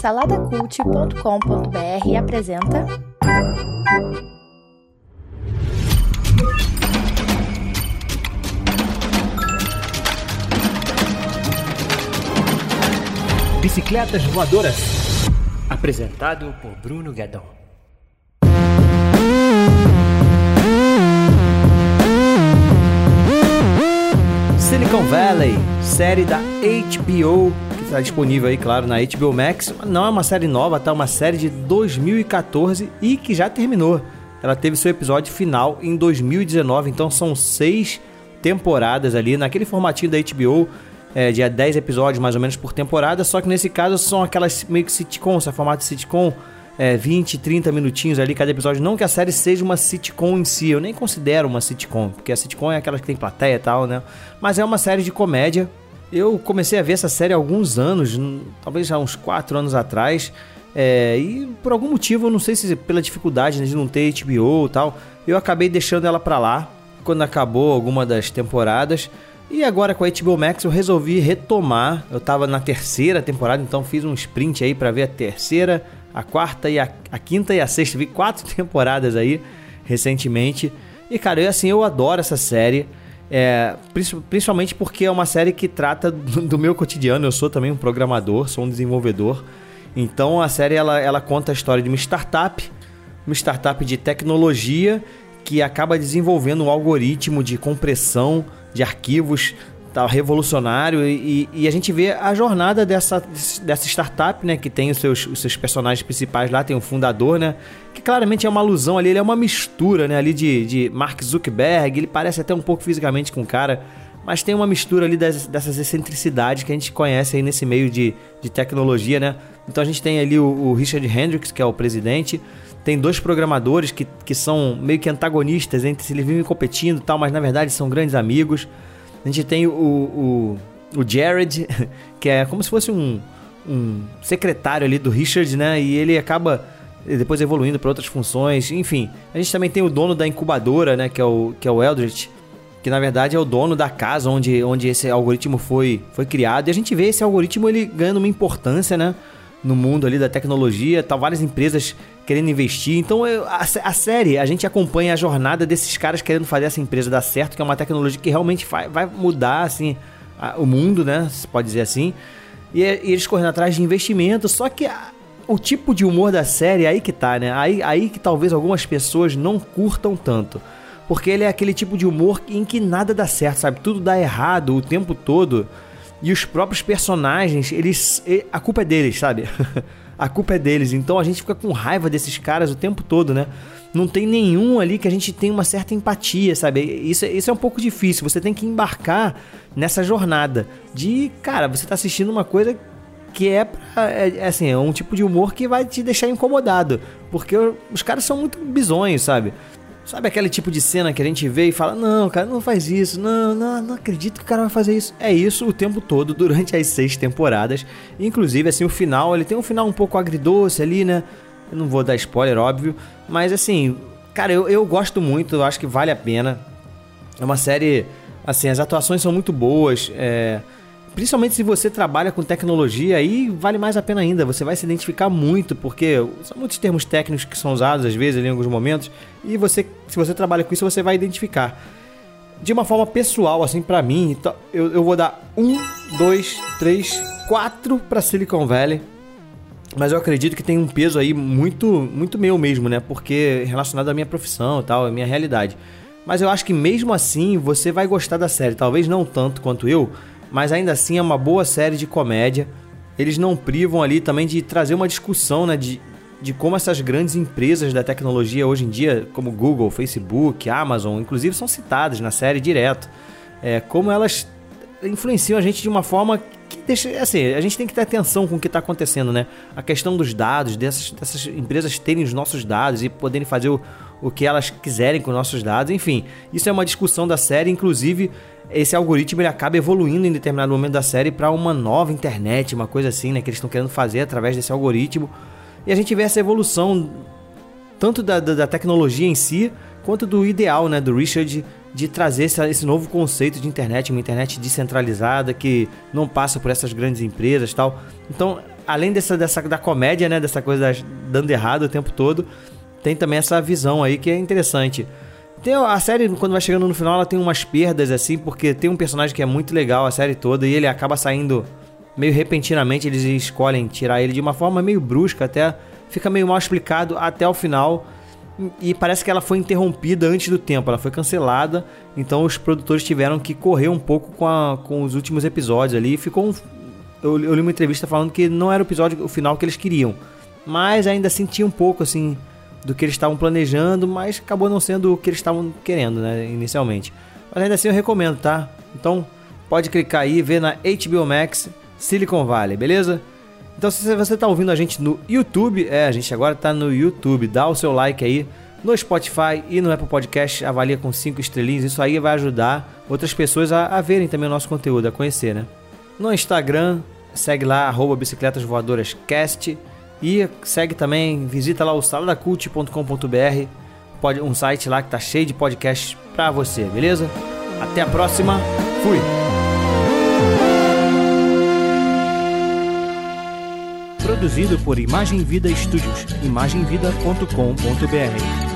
Saladacult.com.br apresenta. Bicicletas Voadoras. Apresentado por Bruno Guedon. Silicon Valley, série da HBO, está disponível aí, claro, na HBO Max. Não é uma série nova, tá? Uma série de 2014 e que já terminou. Ela teve seu episódio final em 2019, então são seis temporadas ali, naquele formatinho da HBO, é, de 10 episódios mais ou menos por temporada, só que nesse caso são aquelas meio que sitcoms, é formato sitcom, é, 20, 30 minutinhos ali cada episódio. Não que a série seja uma sitcom em si, eu nem considero uma sitcom, porque a sitcom é aquela que tem plateia e tal, né? Mas é uma série de comédia. Eu comecei a ver essa série há alguns anos, talvez já uns 4 anos atrás. É, e por algum motivo, eu não sei se pela dificuldade de não ter HBO e tal, eu acabei deixando ela pra lá quando acabou alguma das temporadas. E agora com a HBO Max eu resolvi retomar. Eu tava na terceira temporada, então fiz um sprint aí para ver a terceira, a quarta e a, a, quinta e a sexta. Vi quatro temporadas aí recentemente. E cara, eu, assim, eu adoro essa série. É, principalmente porque é uma série que trata do, meu cotidiano. Eu sou também um programador, sou um desenvolvedor. Então a série ela, ela conta a história de uma startup, uma startup de tecnologia que acaba desenvolvendo um algoritmo de compressão de arquivos tal revolucionário e, e, a gente vê a jornada dessa, dessa startup, né, que tem os seus, os seus personagens principais lá, tem o fundador, né, que claramente é uma alusão ali, ele é uma mistura, né, ali de, de Mark Zuckerberg, ele parece até um pouco fisicamente com o cara, mas tem uma mistura ali das, dessas excentricidades que a gente conhece aí nesse meio de, de tecnologia, né, então a gente tem ali o, o Richard Hendricks, que é o presidente, tem dois programadores que, que são meio que antagonistas entre si, eles vivem competindo e tal, mas na verdade são grandes amigos. A gente tem o, o, o Jared, que é como se fosse um, um secretário ali do Richard, né? E ele acaba depois evoluindo para outras funções. Enfim, a gente também tem o dono da incubadora, né? Que é o, que é o Eldritch, que na verdade é o dono da casa onde, onde esse algoritmo foi, foi criado. E a gente vê esse algoritmo ele ganhando uma importância, né? No mundo ali da tecnologia, tá várias empresas querendo investir. Então, a, a, série, a gente acompanha a jornada desses caras querendo fazer essa empresa dar certo, que é uma tecnologia que realmente vai, vai mudar, assim, a, o mundo, né? Se pode dizer assim. E, e, eles correndo atrás de investimento, só que a, o tipo de humor da série, aí que tá, né? Aí, aí que talvez algumas pessoas não curtam tanto. Porque ele é aquele tipo de humor em que nada dá certo, sabe? Tudo dá errado o tempo todo. E os próprios personagens, eles. A culpa é deles, sabe? a culpa é deles. Então a gente fica com raiva desses caras o tempo todo, né? Não tem nenhum ali que a gente tenha uma certa empatia, sabe? Isso, isso é um pouco difícil. Você tem que embarcar nessa jornada de, cara, você tá assistindo uma coisa que é, é, é assim, é um tipo de humor que vai te deixar incomodado, porque os caras são muito bizonhos, sabe? Sabe aquele tipo de cena que a gente vê e fala: Não, cara, não faz isso, não, não, não acredito que o cara vai fazer isso. É isso o tempo todo, durante as seis temporadas. Inclusive, assim, o final, ele tem um final um pouco agridoce ali, né? Eu não vou dar spoiler, óbvio. Mas, assim, cara, eu, eu gosto muito, eu acho que vale a pena. É uma série, assim, as atuações são muito boas. É Principalmente se você trabalha com tecnologia, aí vale mais a pena ainda. Você vai se identificar muito, porque são muitos termos técnicos que são usados às vezes em alguns momentos, e você, se você trabalha com isso, você vai identificar. De uma forma pessoal, assim, para mim, eu, eu vou dar um, dois, três, quatro para Silicon Valley. Mas eu acredito que tem um peso aí muito, muito meu mesmo, né? Porque relacionado à minha profissão e tal, à minha realidade. Mas eu acho que mesmo assim você vai gostar da série. Talvez não tanto quanto eu, mas ainda assim é uma boa série de comédia. Eles não privam ali também de trazer uma discussão, né, de, de como essas grandes empresas da tecnologia hoje em dia, como Google, Facebook, Amazon, inclusive são citadas na série direto. É, como elas influenciam a gente de uma forma que deixa. Assim, a gente tem que ter atenção com o que está acontecendo, né? A questão dos dados, dessas, dessas empresas terem os nossos dados e poderem fazer o, o que elas quiserem com nossos dados, enfim. Isso é uma discussão da série, inclusive esse algoritmo ele acaba evoluindo em determinado momento da série para uma nova internet, uma coisa assim, né, que eles estão querendo fazer através desse algoritmo. E a gente vê essa evolução tanto da, da, da tecnologia em si, quanto do ideal, né, do Richard de trazer esse, esse, novo conceito de internet, uma internet descentralizada que não passa por essas grandes empresas, tal. Então, além dessa, dessa da comédia, né? Dessa coisa dando errado o tempo todo, tem também essa visão aí que é interessante. Tem a série, quando vai chegando no final, ela tem umas perdas, assim, porque tem um personagem que é muito legal a série toda e ele acaba saindo meio repentinamente. Eles escolhem tirar ele de uma forma meio brusca, até fica meio mal explicado até o final. E parece que ela foi interrompida antes do tempo, ela foi cancelada. Então os produtores tiveram que correr um pouco com, a, com os últimos episódios ali. Ficou um, eu, eu li uma entrevista falando que não era o episódio o final que eles queriam. Mas ainda assim tinha um pouco assim do que eles estavam planejando, mas acabou não sendo o que eles estavam querendo, né, inicialmente. Mas ainda assim eu recomendo, tá? Então pode clicar aí e ver na HBO Max Silicon Valley, beleza? Então se você está ouvindo a gente no YouTube, é, a gente agora está no YouTube, dá o seu like aí. No Spotify e no Apple Podcast, avalia com 5 estrelinhas. Isso aí vai ajudar outras pessoas a, a verem também o nosso conteúdo, a conhecer, né? No Instagram, segue lá, arroba bicicletas voadoras cast. E segue também, visita lá o saladacult.com.br, um site lá que tá cheio de podcasts pra você, beleza? Até a próxima, fui! Produzido por Imagem Vida Studios, imagemvida.com.br